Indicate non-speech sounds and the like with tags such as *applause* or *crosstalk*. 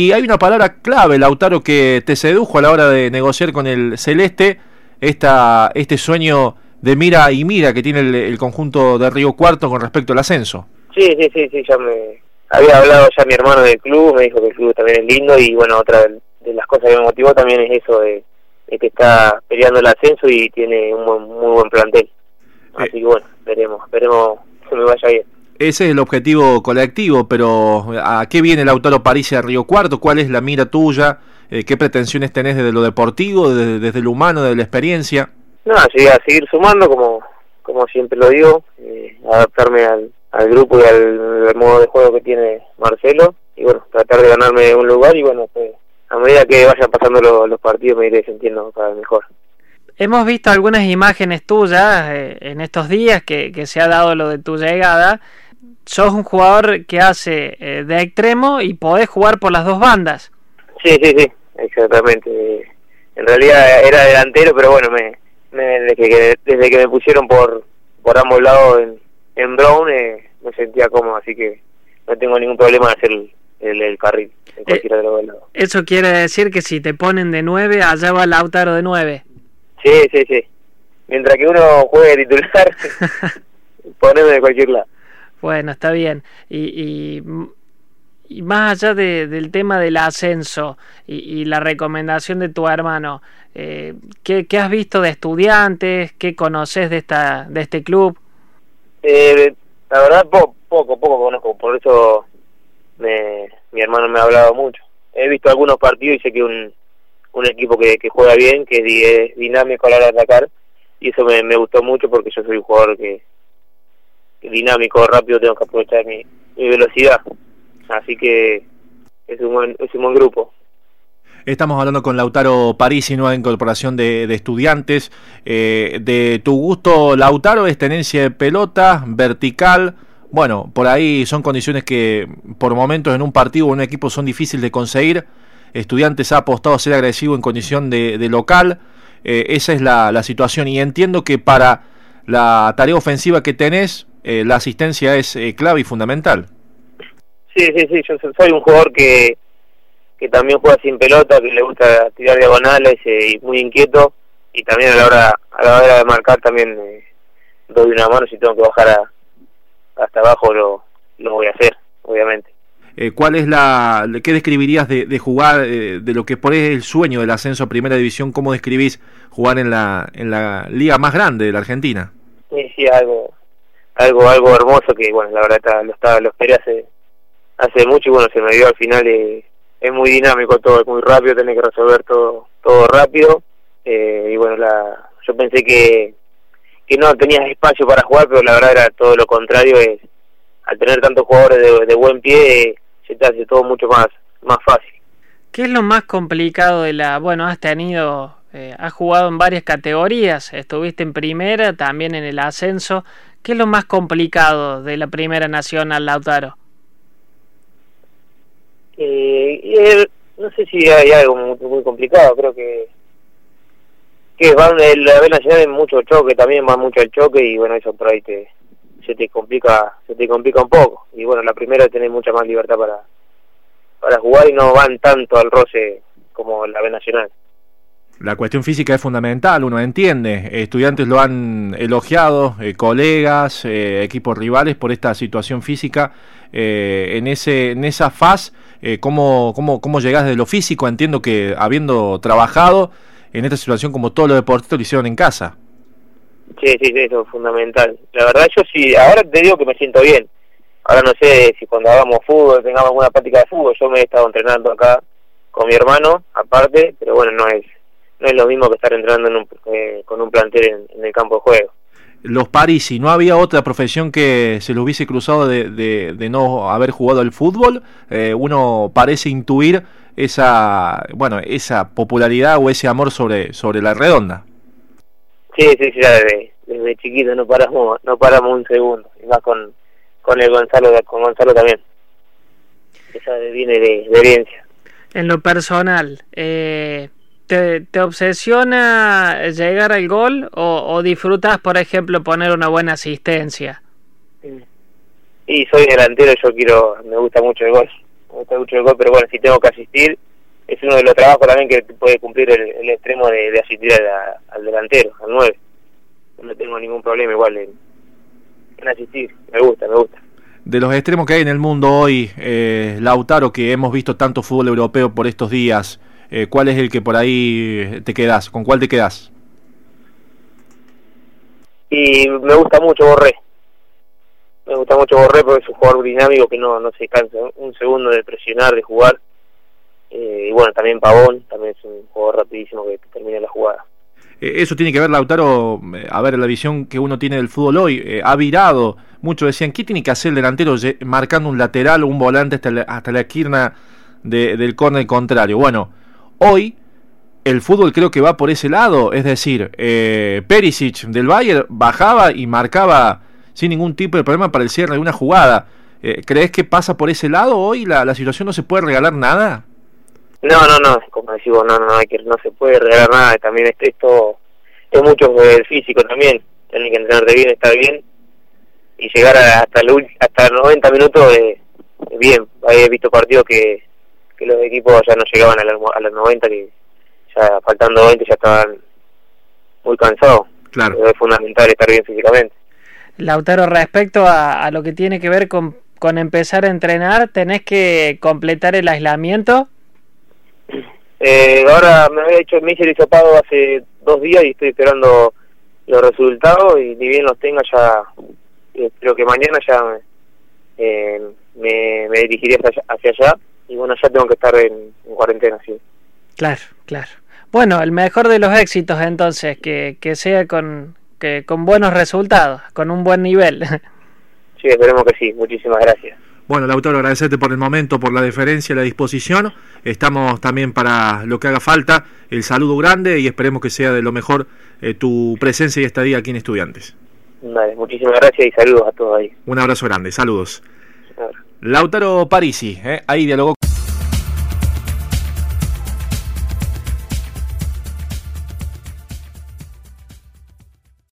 Y hay una palabra clave, Lautaro, que te sedujo a la hora de negociar con el Celeste, esta, este sueño de mira y mira que tiene el, conjunto de Río Cuarto con respecto al ascenso. Sí, sí, sí, sí, ya me había hablado ya mi hermano del club, me dijo que el club también es lindo y bueno, otra de las cosas que me motivó también es eso de, que está peleando el ascenso y tiene un muy buen plantel. Así que bueno, veremos, veremos que me vaya bien. Ese es el objetivo colectivo, pero ¿a qué viene el Lautaro París a Río Cuarto? ¿Cuál es la mira tuya? Eh, ¿Qué pretensiones tenés desde lo deportivo, desde, lo humano, desde la experiencia? No, sí, a seguir sumando, como, como siempre lo digo, eh, adaptarme al, al grupo y al, modo de juego que tiene Marcelo, y bueno, tratar de ganarme un lugar y bueno, pues, a medida que vayan pasando los partidos me iré sintiendo cada vez mejor. Hemos visto algunas imágenes tuyas eh, en estos días que, que se ha dado lo de tu llegada sos un jugador que hace eh, de extremo y podés jugar por las dos bandas. Sí, sí, sí, exactamente. En realidad era delantero, pero bueno, me, desde, que, desde que me pusieron por, por ambos lados en, en Brown eh, me sentía cómodo, así que no tengo ningún problema en hacer el, el, carril en eh, cualquiera de los lados. Eso quiere decir que si te ponen de nueve, allá va Lautaro de nueve. Sí, sí, sí. Mientras que uno juegue titular, *laughs* *laughs* poneme de cualquier lado. Bueno, está bien. Y, y, más allá de, del tema del ascenso y, la recomendación de tu hermano, eh, ¿qué, has visto de estudiantes? ¿Qué conoces de, esta, de este club? Eh, la verdad, poco, poco, conozco. Por eso me, mi hermano me ha hablado mucho. He visto algunos partidos y sé que un, un equipo que, que juega bien, que es dinámico a la hora de atacar. Y eso me, me gustó mucho porque yo soy un jugador que, dinámico, rápido, tengo que aprovechar mi, velocidad. Así que es un buen, es un buen grupo. Estamos hablando con Lautaro París y nueva incorporación de, estudiantes. Eh, de tu gusto, Lautaro, es tenencia de pelota, vertical. Bueno, por ahí son condiciones que por momentos en un partido o en un equipo son difíciles de conseguir. Estudiantes ha apostado a ser agresivo en condición de, local. Eh, esa es la, la situación. Y entiendo que para la tarea ofensiva que tenés, eh, la asistencia es eh, clave y fundamental. Sí, sí, sí, yo soy un jugador que, que también juega sin pelota, que le gusta tirar diagonales eh, y muy inquieto y también a la hora a la hora de marcar también doy una mano si tengo que bajar a, hasta abajo lo, lo voy a hacer, obviamente. ¿Cuál es la, qué describirías de, de jugar, de lo que por el sueño del ascenso a Primera División? ¿Cómo describís jugar en la, en la liga más grande de la Argentina? Sí, sí, algo, algo algo hermoso que bueno la verdad lo estaba lo esperé hace hace mucho y bueno se me dio al final eh, es muy dinámico todo es muy rápido tenés que resolver todo todo rápido. Eh, y bueno la yo pensé que que no tenías espacio para jugar pero la verdad era todo lo contrario es al tener tantos jugadores de, buen pie se te hace todo mucho más más fácil. Qué es lo más complicado de la bueno has tenido eh, has jugado en varias categorías estuviste en primera también en el ascenso ¿Qué es lo más complicado de la Primera Nacional, Lautaro? Eh, no sé si hay algo muy, complicado, creo que que van la B Nacional es mucho choque, también va mucho el choque y bueno, eso por ahí te, se te complica se te complica un poco. Y bueno, la primera tenés mucha más libertad para para jugar y no van tanto al roce como la B Nacional. La cuestión física es fundamental, uno entiende. Estudiantes lo han elogiado, eh, colegas, eh, equipos rivales por esta situación física. Eh, en ese en esa faz, ¿cómo, cómo, ¿cómo llegás de lo físico? Entiendo que habiendo trabajado en esta situación como todos los deportistas lo hicieron en casa. Sí, sí, sí, eso es fundamental. La verdad yo sí, ahora te digo que me siento bien. Ahora no sé si cuando hagamos fútbol, tengamos alguna práctica de fútbol, yo me he estado entrenando acá con mi hermano, aparte, pero bueno, no es no es lo mismo que estar entrando eh, con un plantel en, el campo de juego. Los Parisi, ¿no había otra profesión que se lo hubiese cruzado de, de, no haber jugado al fútbol? Eh, uno parece intuir esa, bueno, esa popularidad o ese amor sobre, sobre la redonda. Sí, sí, sí, desde, desde chiquito no paramos, no paramos un segundo, y más con, con el Gonzalo, con Gonzalo también. Esa viene de, de herencia. En lo personal, eh, ¿Te, ¿Te, obsesiona llegar al gol o, disfrutas, por ejemplo, poner una buena asistencia? Y soy delantero, yo quiero, me gusta mucho el gol. me gusta mucho el gol, pero bueno, si tengo que asistir, es uno de los trabajos también que puede cumplir el, extremo de, asistir al delantero, al 9. No tengo ningún problema igual en, en asistir, me gusta, me gusta de los extremos que hay en el mundo hoy, eh, Lautaro, que hemos visto tanto fútbol europeo por estos días, eh, ¿cuál es el que por ahí te quedas? ¿Con cuál te quedas? Y me gusta mucho Borré. Me gusta mucho Borré porque es un jugador dinámico que no, no se cansa un segundo de presionar, de jugar. Eh, y bueno, también Pavón, también es un jugador rapidísimo que termina la jugada. Eh, eso tiene que ver, Lautaro, a ver, la visión que uno tiene del fútbol hoy, ha virado muchos decían, ¿qué tiene que hacer el delantero marcando un lateral o un volante hasta la, hasta la esquina del córner contrario? Bueno, hoy el fútbol creo que va por ese lado, es decir, eh, Perisic del Bayern bajaba y marcaba sin ningún tipo de problema para el cierre de una jugada. Eh, ¿Crees que pasa por ese lado hoy? ¿La, ¿La situación no se puede regalar nada? No, no, no, como decimos, no, no, no, que no se puede regalar nada. También esto es mucho del físico también. Tienen que entrenarte bien, estar bien y llegar hasta el, hasta 90 minutos eh, bien. He visto partidos que, que los equipos ya no llegaban a, a los 90, que ya faltando 20 ya estaban muy cansados. Claro. es fundamental estar bien físicamente. Lautaro, respecto a, a lo que tiene que ver con, con empezar a entrenar, ¿tenés que completar el aislamiento? Eh, ahora me había hecho el mísero hisopado hace dos días y estoy esperando los resultados y ni bien los tenga ya creo que mañana ya eh, me, me, dirigiré hacia allá, y bueno, ya tengo que estar en, cuarentena, sí. Claro, claro. Bueno, el mejor de los éxitos entonces, que, que sea con, que, con buenos resultados, con un buen nivel. *laughs* Sí, esperemos que sí. Muchísimas gracias. Bueno, Lautaro, agradecerte por el momento, por la deferencia y la disposición. Estamos también para lo que haga falta. El saludo grande y esperemos que sea de lo mejor eh, tu presencia y estadía aquí en Estudiantes. Vale, muchísimas gracias y saludos a todos ahí. Un abrazo grande, saludos. Lautaro Parisi, eh, ahí dialogó